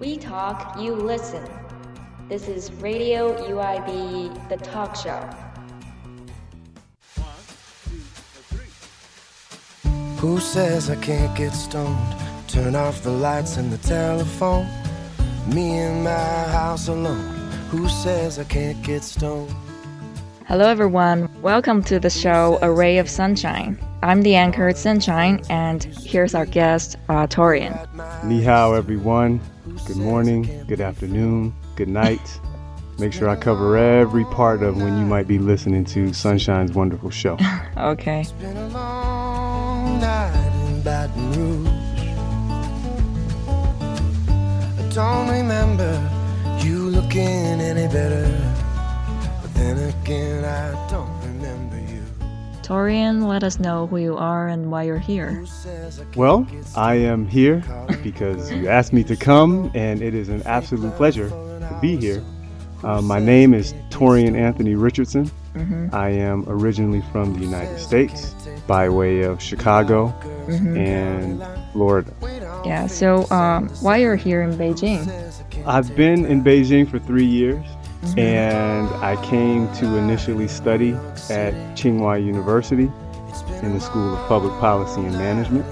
We talk, you listen. This is Radio UIB, the talk show. Who says I can't get stoned? Turn off the lights and the telephone. Me in my house alone. Who says I can't get stoned? Hello, everyone. Welcome to the show A Ray of Sunshine. I'm the anchor Sunshine, and here's our guest, uh, Torian. Ni hao, everyone. Good morning, good afternoon, good night. Make sure I cover every part of when you might be listening to Sunshine's wonderful show. Okay. It's been a long night in Baton Rouge. I don't remember you looking Torian, let us know who you are and why you're here. Who says I can't Well, I am here because you asked me to come, and it is an absolute pleasure to be here. Uh, my name is Torian Anthony Richardson. I am originally from the United States by way of Chicago and Florida. Yeah, so um, why you're here in Beijing? I've been in Beijing for three years, and I came to initially study at Tsinghua University in the School of Public Policy and Management,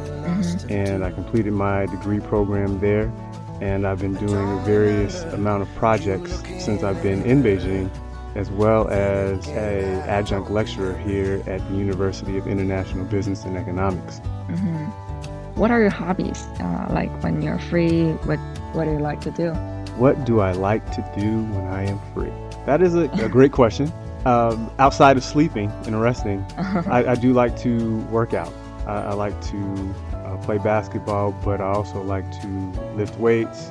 and I completed my degree program there. And I've been doing a various amount of projects since I've been in Beijing, as well as a adjunct lecturer here at the University of International Business and Economics. What are your hobbies? Uh, like when you're free, what what do you like to do? What do I like to do when I am free? That is a, a great question. Um, outside of sleeping and resting, I, I do like to work out. I, I like to uh, play basketball, but I also like to lift weights.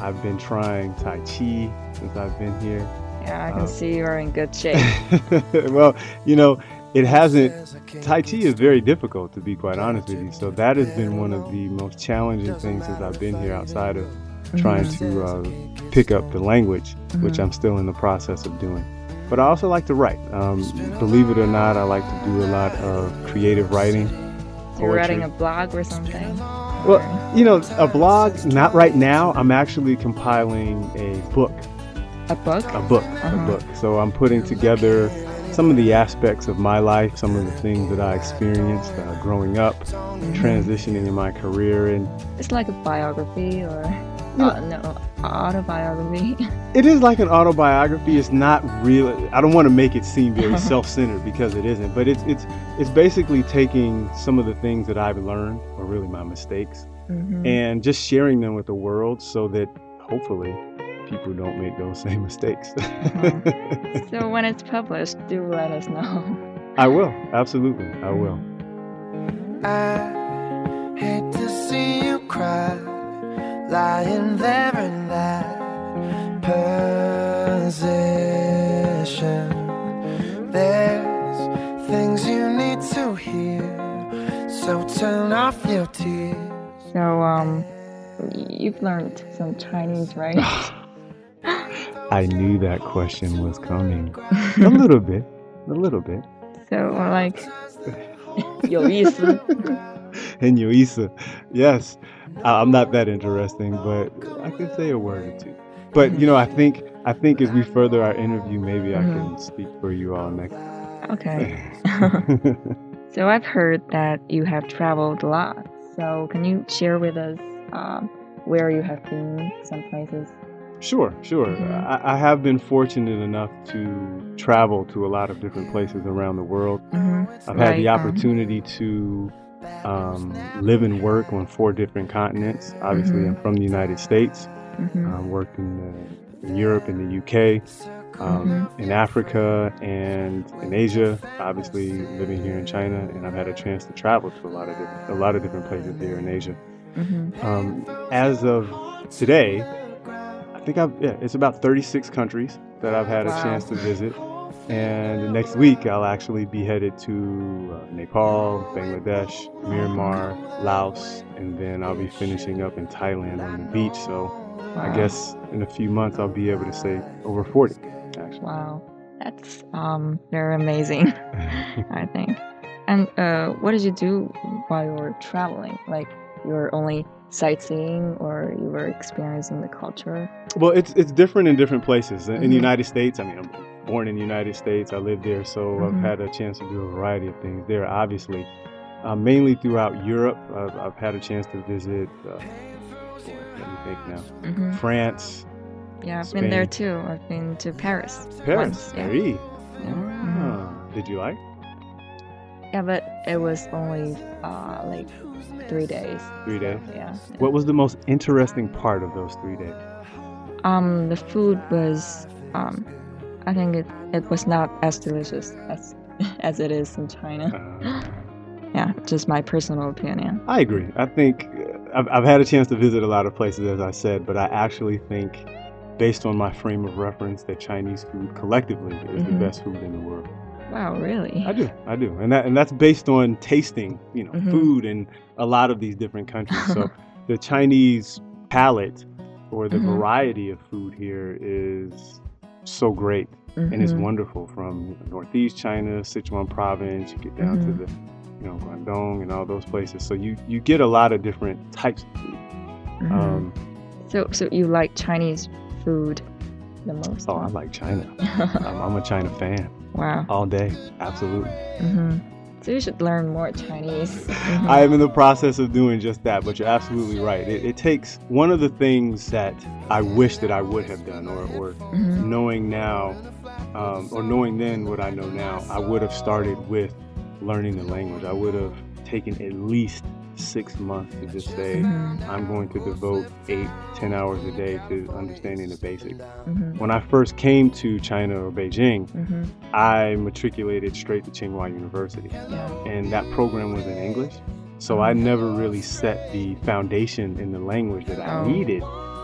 I've been trying Tai Chi since I've been here. Yeah, I can Uh, see you're in good shape. well, you know, it hasn't. Tai Chi is very difficult, to be quite honest with you. So that has been one of the most challenging things since I've been here, outside of trying to uh, pick up the language, which I'm still in the process of doing. But I also like to write. Um, believe it or not, I like to do a lot of creative writing. You're writing a blog or something? Well, you know, a blog. Not right now. I'm actually compiling a book A book? a book, Uh-huh. a book. So I'm putting together some of the aspects of my life, some of the things that I experienced uh, growing up, transitioning in my career, and It's like a biography or uh, no autobiography. it is like an autobiography. It's not real. I don't want to make it seem very self-centered because it isn't. But it's it's it's basically taking some of the things that I've learned, or really my mistakes, Mhm. and just sharing them with the world, so that hopefully people don't make those same mistakes. So when it's published, do let us know. I will absolutely. I will. I hate to see you cry, lying there in that position. There's things you need to hear, so turn off your tears. So um, you've learned some Chinese, right? I knew that question was coming. a little bit. A little bit. so like 有意思. And Yoisa. Yes. I'm not that interesting, but I can say a word or two. But you know, I think I think as we further our interview, maybe I can speak for you all next. Okay. so I've heard that you have traveled a lot. So can you share with us um, where you have been, some places? Sure, sure. Mhm. I, I have been fortunate enough to travel to a lot of different places around the world. Mm-hmm. I've had the um, opportunity to um, live and work on four different continents. Obviously, Mhm. I'm from the United States. hmm um, worked in, the, in Europe and the UK, um, Mm-hmm. in Africa and in Asia. Obviously, living here in China, and I've had a chance to travel to a lot of different, a lot of different places here in Asia. hmm Um, as of today, I think I've yeah, it's about 36 countries that I've had a Wow. chance to visit. And next week, I'll actually be headed to uh, Nepal, Bangladesh, Myanmar, Laos, and then I'll be finishing up in Thailand on the beach. So I guess in a few months I'll be able to say over 40, actually. Wow. That's um very amazing, I think. And uh, what did you do while you were traveling? Like you were only sightseeing or you were experiencing the culture? Well, it's it's different in different places. In Mhm. the United States, I mean, I'm born in the United States. I lived there, so Mhm. I've had a chance to do a variety of things there. Obviously, uh, mainly throughout Europe, I've, I've had a chance to visit. Uh, boy, let me think now. hmm France, Yeah, I've been there too. I've been to Paris. Paris, Once, yeah. Paris. Yeah. Mhm. Ah, Did you like? yeah, but it was only uh, like three days. Three days. Yeah. What was the most interesting part of those three days? Um, the food was, um, I think it, it was not as delicious as as it is in China. Uh, Yeah, just my personal opinion. I agree. I think uh, I've, I've had a chance to visit a lot of places, as I said, but I actually think, based on my frame of reference, that Chinese food collectively is the Mhm. best food in the world. Wow, really? I do, I do, and that and that's based on tasting, you know, Mhm. food in a lot of these different countries. So the Chinese palate or the Mhm. variety of food here is so great and it's Mhm. wonderful from northeast China, Sichuan province. You get down Mhm. to the, you know, Guangdong and all those places. So you you get a lot of different types of food. Mhm. Um, so, so you like Chinese food the most? oh, I like China. I'm, I'm a China fan wow. all day. Absolutely. So you should learn more Chinese. I am in the process of doing just that, but you're absolutely right. It, it takes one of the things that I wish that I would have done, or, or Mhm. knowing now, um, or knowing then what I know now, I would have started with learning the language. I would have taken at least six months to just say, Mhm. I'm going to devote eight, ten hours a day to understanding the basics. Mhm. When I first came to China or Beijing, Mhm. I matriculated straight to Tsinghua University Yeah. and that program was in English. So I never really set the foundation in the language that I Oh. needed.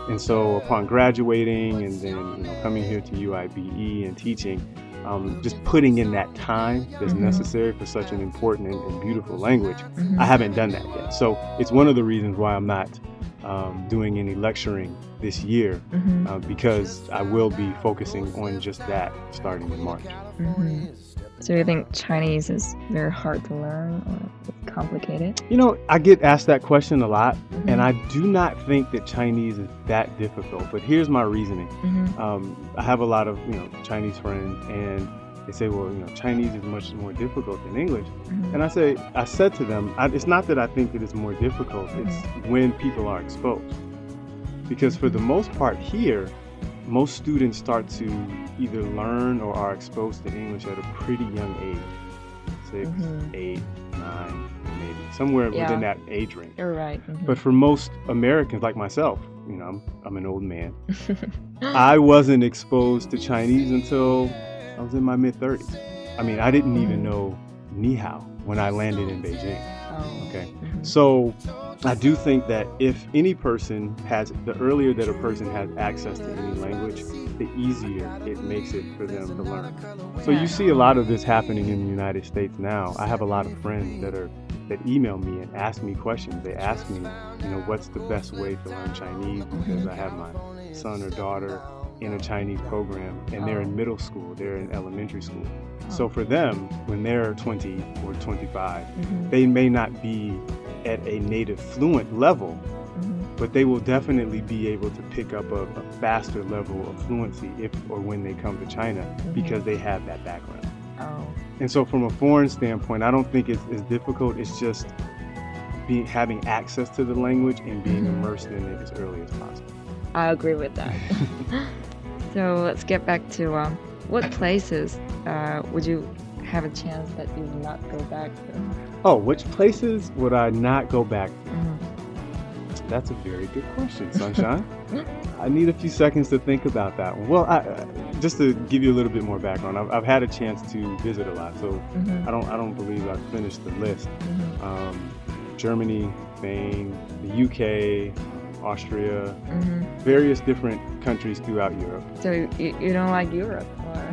And so upon graduating and then you know coming here to UIBE and teaching, um, just putting in that time that's Mhm. necessary for such an important and, and beautiful language, Mhm. I haven't done that yet. So it's one of the reasons why I'm not um, doing any lecturing this year Mhm. uh, because I will be focusing on just that starting in March. So you think Chinese is very hard to learn or complicated? You know, I get asked that question a lot, Mhm. and I do not think that Chinese is that difficult. But here's my reasoning. Mhm. Um, I have a lot of you know Chinese friends, and they say, well, you know, Chinese is much more difficult than English. Mhm. And I say, I said to them, I, it's not that I think that it's more difficult. It's when people are exposed, because for the most part here, most students start to either learn or are exposed to English at a pretty young age, 6 Mhm. eight, nine, maybe somewhere Yeah. within that age range. You're right. Mhm. But for most Americans like myself, you know, I'm, I'm an old man. I wasn't exposed to Chinese until I was in my mid 30s. I mean, I didn't even Mm. know ni hao when I landed in Beijing. oh. Okay. Mhm. So I do think that if any person has, the earlier that a person has access to any language, the easier it makes it for them to learn. So you see a lot of this happening in the United States now. I have a lot of friends that are that email me and ask me questions. They ask me, you know, what's the best way to learn Chinese because I have my son or daughter in a Chinese program and they're in middle school, they're in elementary school. So for them, when they're 20 or 25, Mhm. they may not be at a native fluent level, Mhm. but they will definitely be able to pick up a, a faster level of fluency if or when they come to China because they have that background. Oh. And so, from a foreign standpoint, I don't think it's, difficult. It's just being having access to the language and being Mhm. immersed in it as early as possible. I agree with that. so let's get back to um, what places uh, would you have a chance that you would not go back to? Oh, which places would I not go back to? Mhm. That's a very good question, Sunshine. I need a few seconds to think about that one. Well, I, uh, just to give you a little bit more background, I've, I've had a chance to visit a lot, so Mhm. I don't I don't believe I've finished the list. Mhm. Um, Germany, Spain, the UK, Austria, Mhm. various different countries throughout Europe. So you, you don't like Europe, or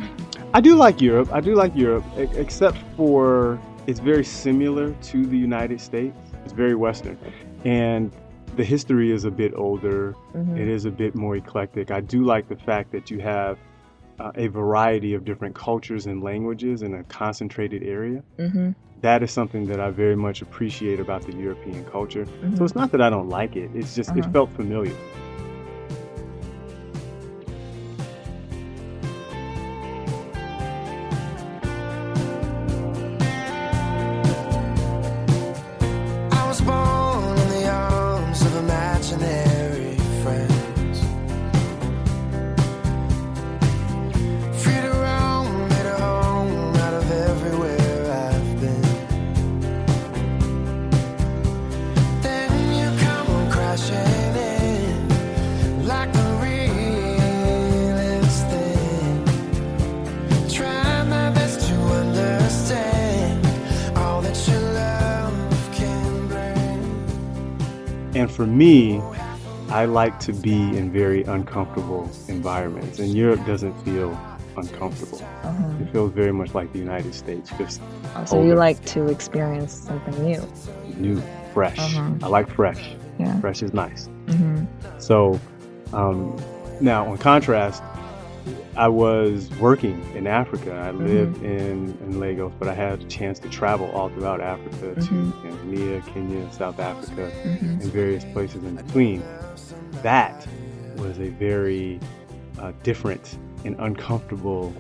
I do like Europe. I do like Europe, except for it's very similar to the United States. It's very Western, and the history is a bit older. Mhm. It is a bit more eclectic. I do like the fact that you have uh, a variety of different cultures and languages in a concentrated area. Mhm. that is something that I very much appreciate about the European culture. Mm-hmm. So it's not that I don't like it, it's just uh-huh. it felt familiar. And for me, I like to be in very uncomfortable environments, and Europe doesn't feel uncomfortable. Uh-huh. It feels very much like the United States. Just oh, so you like to experience something new, new, fresh. Uh-huh. I like fresh. Yeah. Fresh is nice. Mm-hmm. So um, now, on contrast, I was working in Africa. I mm-hmm. lived in, in Lagos, but I had a chance to travel all throughout Africa mm-hmm. to Tanzania, Kenya, South Africa, mm-hmm. and various places in between. That was a very uh, different and uncomfortable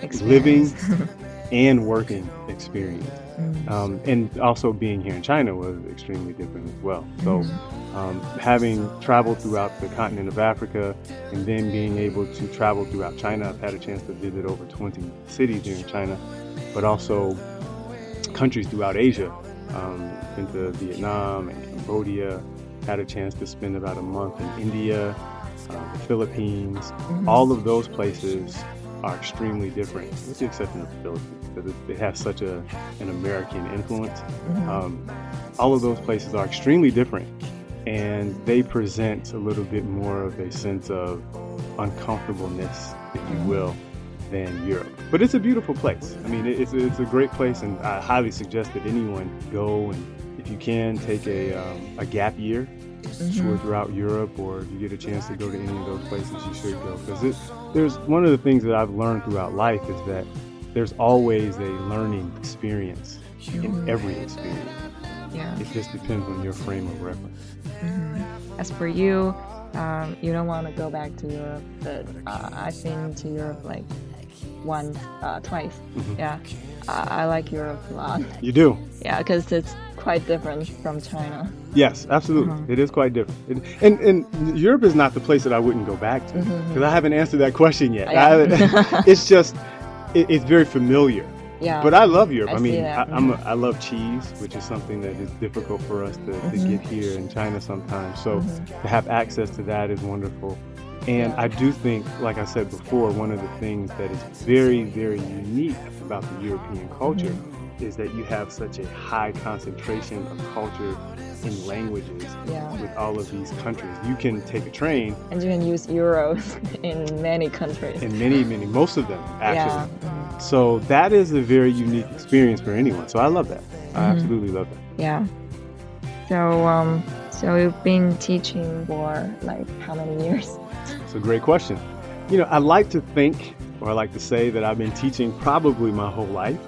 experience. living and working experience. Mm. Um, and also being here in China was extremely different as well. So, mm. um, having traveled throughout the continent of Africa and then being able to travel throughout China, I've had a chance to visit over 20 cities here in China, but also countries throughout Asia. Um, been to Vietnam and Cambodia, had a chance to spend about a month in India, uh, the Philippines. Mm-hmm. All of those places are extremely different, with the exception of the Philippines, because it, has such a an American influence. Mm-hmm. Um, all of those places are extremely different, and they present a little bit more of a sense of uncomfortableness, if you will, than Europe. But it's a beautiful place. I mean, it's, it's a great place, and I highly suggest that anyone go and, if you can, take a, um, a gap year mm-hmm. tour throughout Europe, or if you get a chance to go to any of those places, you should go. Because there's one of the things that I've learned throughout life is that there's always a learning experience mm-hmm. in every experience. Yeah. It just depends on your frame of reference. Mm-hmm. As for you, um, you don't want to go back to Europe, but uh, I've been to Europe like once, uh, twice. Mm-hmm. Yeah, I, I like Europe a lot. You do? Yeah, because it's quite different from China. Yes, absolutely. Uh-huh. It is quite different. It, and and Europe is not the place that I wouldn't go back to because mm-hmm. I haven't answered that question yet. I, it's just it, it's very familiar. Yeah. But I love Europe. I, I mean, I, am a, I love cheese, which is something that is difficult for us to, mm-hmm. to get here in China sometimes. So mm-hmm. to have access to that is wonderful. And I do think, like I said before, one of the things that is very, very unique about the European culture mm-hmm. is that you have such a high concentration of culture in languages yeah. with all of these countries. You can take a train. And you can use euros in many countries. In many, many, most of them, actually. Yeah. Mm-hmm. So that is a very unique experience for anyone. So I love that. Mm-hmm. I absolutely love that. Yeah. So, um, so you've been teaching for like how many years? It's a great question. You know, I like to think, or I like to say that I've been teaching probably my whole life,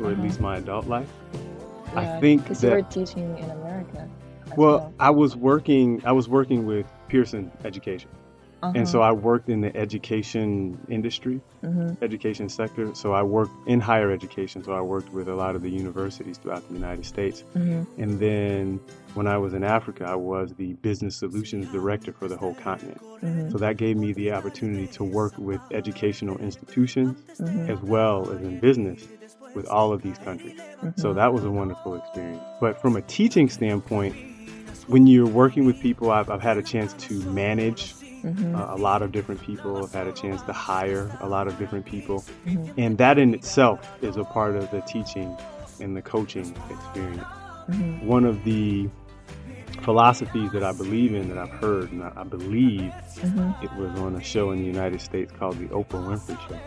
or uh-huh. at least my adult life. Yeah, I think because you were teaching in America. Well, well, I was working. I was working with Pearson Education, uh-huh. and so uh-huh. I worked in the education industry, mm-hmm. education sector. So I worked in higher education. So I worked with a lot of the universities throughout the United States, mm-hmm. and then when I was in Africa, I was the business solutions director for the whole continent. Mm-hmm. So that gave me the opportunity to work with educational institutions mm-hmm. as well as in business with all of these countries. Mm-hmm. So that was a wonderful experience. But from a teaching standpoint, when you're working with people, I've, I've had a chance to manage mm-hmm. uh, a lot of different people. I've had a chance to hire a lot of different people. Mm-hmm. And that in itself is a part of the teaching and the coaching experience. Mm-hmm. One of the philosophies that I believe in that I've heard, and I, I believe mm-hmm. it was on a show in the United States called The Oprah Winfrey Show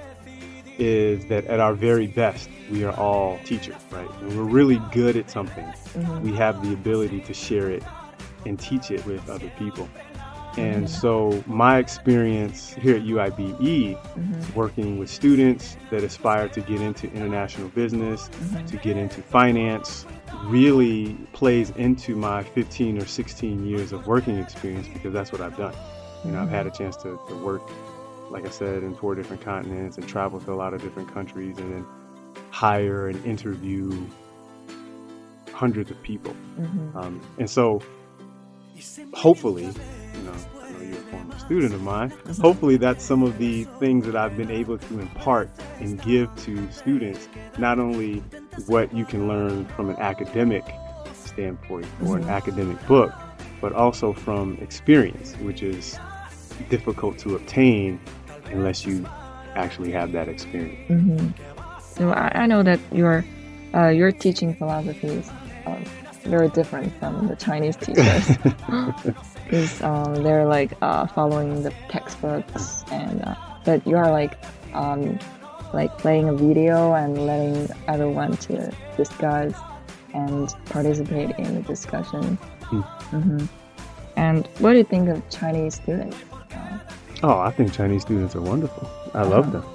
is that at our very best, we are all teachers, right? When we're really good at something, mm-hmm. we have the ability to share it and teach it with other people. And mm-hmm. so my experience here at UIBE, mm-hmm. working with students that aspire to get into international business, mm-hmm. to get into finance, really plays into my 15 or 16 years of working experience because that's what I've done. You know, I've had a chance to, to work, like I said, in four different continents and travel to a lot of different countries and then hire and interview hundreds of people. Mm-hmm. Um, and so hopefully, you know, I know you're a former student of mine. Mm-hmm. Hopefully, that's some of the things that I've been able to impart and give to students. Not only what you can learn from an academic standpoint or an mm-hmm. academic book, but also from experience, which is difficult to obtain unless you actually have that experience. hmm So I, I know that your uh, your teaching philosophy is um, very different from the Chinese teachers. Because um, they're like uh, following the textbooks, and uh, but you are like um, like playing a video and letting everyone to discuss and participate in the discussion. Hmm. hmm And what do you think of Chinese students? Oh, I think Chinese students are wonderful. I love them.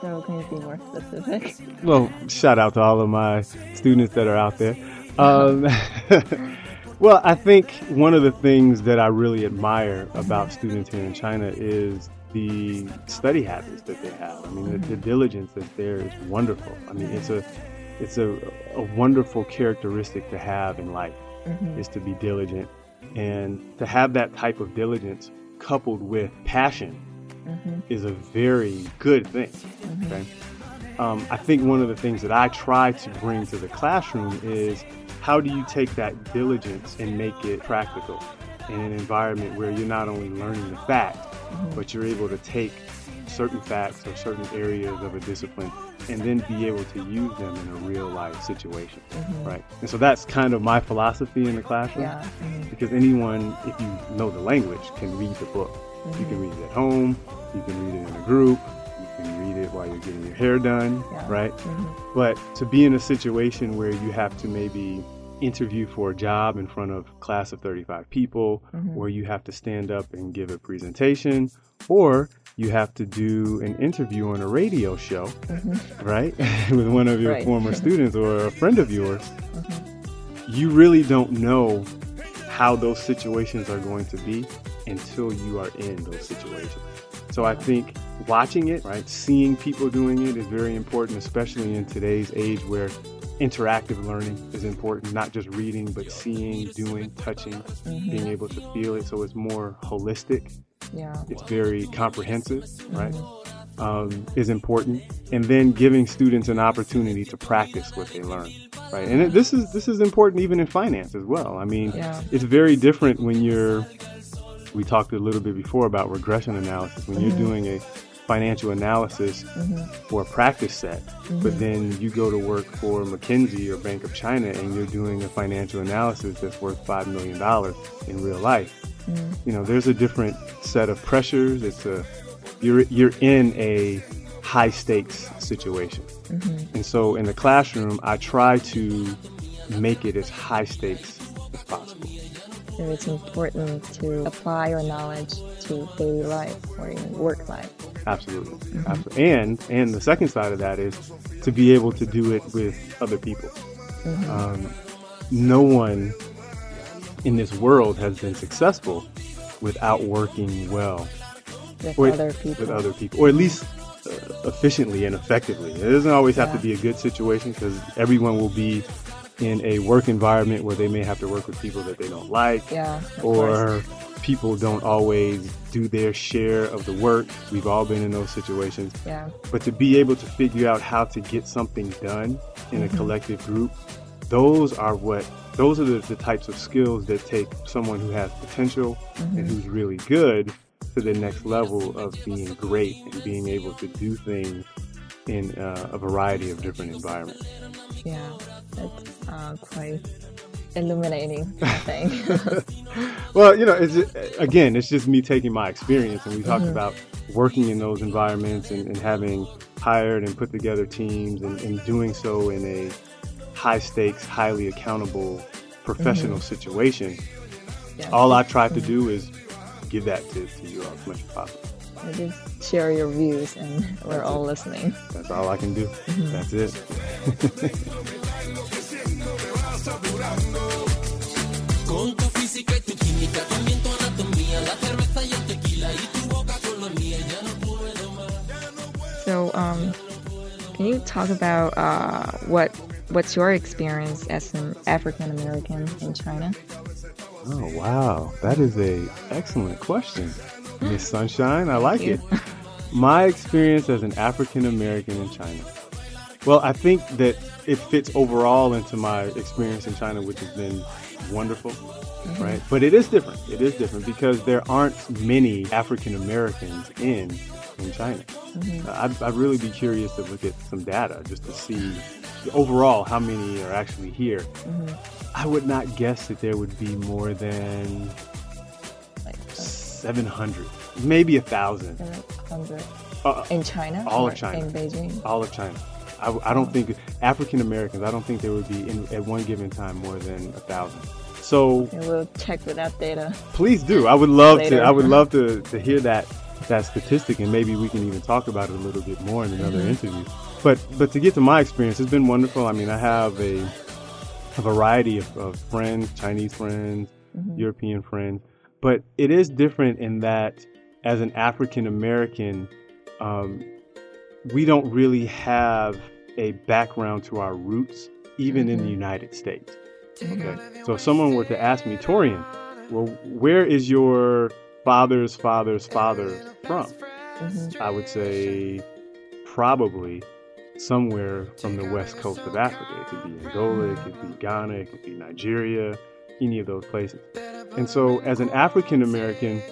so can you be more specific? Well, shout out to all of my students that are out there. Um, well, I think one of the things that I really admire about students here in China is the study habits that they have. I mean, the, the diligence that's there is wonderful. I mean, it's a it's a, a wonderful characteristic to have in life hmm is to be diligent and to have that type of diligence coupled with passion hmm is a very good thing. Okay. Um, I think one of the things that I try to bring to the classroom is how do you take that diligence and make it practical in an environment where you're not only learning the fact, but you're able to take certain facts or certain areas of a discipline and then be able to use them in a real life situation, right? And so that's kind of my philosophy in the classroom Yeah. mhm. because anyone, if you know the language, can read the book. You can read it at home, you can read it in a group, you can read it while you're getting your hair done, Yeah. right? Mhm. But to be in a situation where you have to maybe interview for a job in front of a class of 35 people, Mhm. or you have to stand up and give a presentation, or you have to do an interview on a radio show, right? With one of your Right. former students or a friend of yours, Mhm. you really don't know how those situations are going to be until you are in those situations. So I think watching it, right, seeing people doing it is very important, especially in today's age where interactive learning is important, not just reading, but seeing, doing, touching, being able to feel it. So it's more holistic. Yeah. It's very comprehensive, right? Um, is important, and then giving students an opportunity to practice what they learn, right? And it, this is this is important even in finance as well. I mean, Yeah. it's very different when you're. We talked a little bit before about regression analysis. When you're doing a financial analysis mm-hmm. for a practice set, but mm-hmm. then you go to work for McKinsey or Bank of China and you're doing a financial analysis that's worth five million dollars in real life. Mm-hmm. You know, there's a different set of pressures. It's a you're you're in a high stakes situation, and so in the classroom, I try to make it as high stakes as possible. So it's important to apply your knowledge to daily life or in work life. Absolutely. Absolutely. And and the second side of that is to be able to do it with other people. Um, no one in this world has been successful without working well With Or- other people. with other people, or at least uh, efficiently and effectively. It doesn't always have to be a good situation because everyone will be in a work environment where they may have to work with people that they don't like. Yeah. of course. People don't always do their share of the work. We've all been in those situations. Yeah. But to be able to figure out how to get something done in a collective group, those are what those are the, the types of skills that take someone who has potential and who's really good to the next level of being great and being able to do things in uh, a variety of different environments. Yeah. That's uh, quite illuminating, I think. Well, you know, it's just, again, it's just me taking my experience, and we talked mm-hmm. about working in those environments and, and having hired and put together teams, and, and doing so in a high stakes, highly accountable, professional mm-hmm. situation. yeah. All I try to mm-hmm. do is give that to, to you all as much as possible. I just share your views, and we're That's all it. listening. That's all I can do. That's it. Con tu física y tu química, también tu anatomía, la cerveza y el tequila y tu boca con la mía, ya no puedo más. So, um, can you talk about uh, what what's your experience as an African American in China? Oh wow, that is a excellent question, Miss Sunshine. I like it. My experience as an African American in China. Well, I think that it fits overall into my experience in China, which has been wonderful, mm-hmm. right? But it is different. It is different because there aren't many African Americans in in China. Mm-hmm. I'd, I'd really be curious to look at some data just to see overall how many are actually here. Mm-hmm. I would not guess that there would be more than Like, uh, 700, maybe a thousand. hundred Uh, in China? All of China. In Beijing? all of China. I, I don't think African Americans. I don't think there would be in, at one given time more than a thousand. So We will check with that data. please do. I would love Later. to. I would love to, to hear that that statistic, and maybe we can even talk about it a little bit more in another interview. But but to get to my experience, it's been wonderful. I mean, I have a a variety of, of friends, Chinese friends, European friends, but it is different in that as an African American, um, we don't really have a background to our roots, even in the United States. Okay. So if someone were to ask me, Torian, well, where is your father's father's father from? I would say probably somewhere from the west coast of Africa. It could be Angola, it could be Ghana, it could be Nigeria, any of those places. And so as an African American,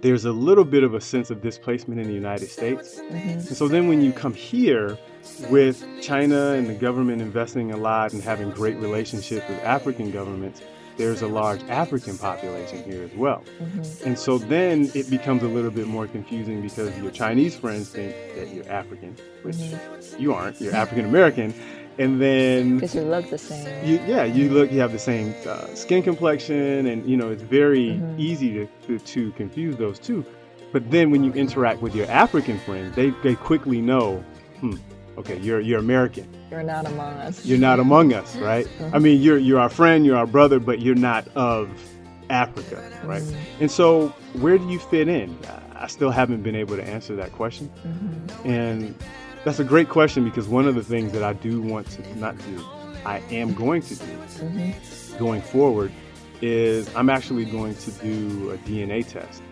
there's a little bit of a sense of displacement in the United States. And so then when you come here with China and the government investing a lot and having great relationships with African governments, there's a large African population here as well. Mm-hmm. And so then it becomes a little bit more confusing because your Chinese friends think that you're African, which mm-hmm. you aren't, you're African American. And then Because you look the same. you, yeah, you look, you have the same uh, skin complexion, and you know it's very easy to, to to confuse those two. But then when you interact with your African friends, they they quickly know, hmm, okay, you're you're American. You're not among us. You're not among us, right? I mean, you're you're our friend, you're our brother, but you're not of Africa, right? And so, where do you fit in? I- I still haven't been able to answer that question, and that's a great question because one of the things that I do want to not do, I am going to do mm-hmm. going forward, is I'm actually going to do a DNA test.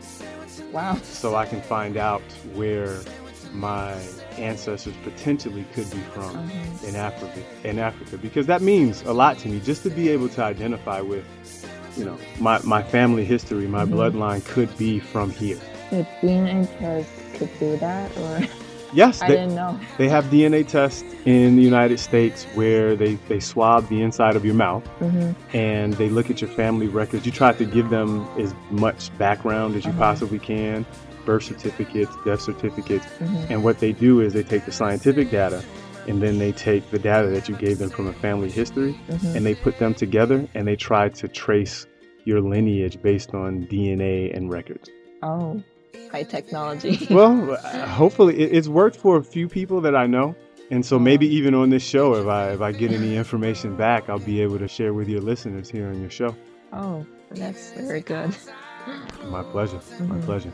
Wow. so I can find out where my ancestors potentially could be from mm-hmm. in Africa in Africa because that means a lot to me. Just to be able to identify with you know my, my family history my mm-hmm. bloodline could be from here. The DNA test could do that, or yes I they, didn't know. they have DNA tests in the United States where they, they swab the inside of your mouth mm-hmm. and they look at your family records. You try to give them as much background as you uh-huh. possibly can birth certificates, death certificates. Mm-hmm. And what they do is they take the scientific data and then they take the data that you gave them from a family history mm-hmm. and they put them together and they try to trace your lineage based on DNA and records. Oh, high technology. Well, hopefully it's worked for a few people that I know. And so maybe uh-huh. even on this show, if I if I get any information back, I'll be able to share with your listeners here on your show. oh, that's very good. My pleasure. My mm-hmm. pleasure.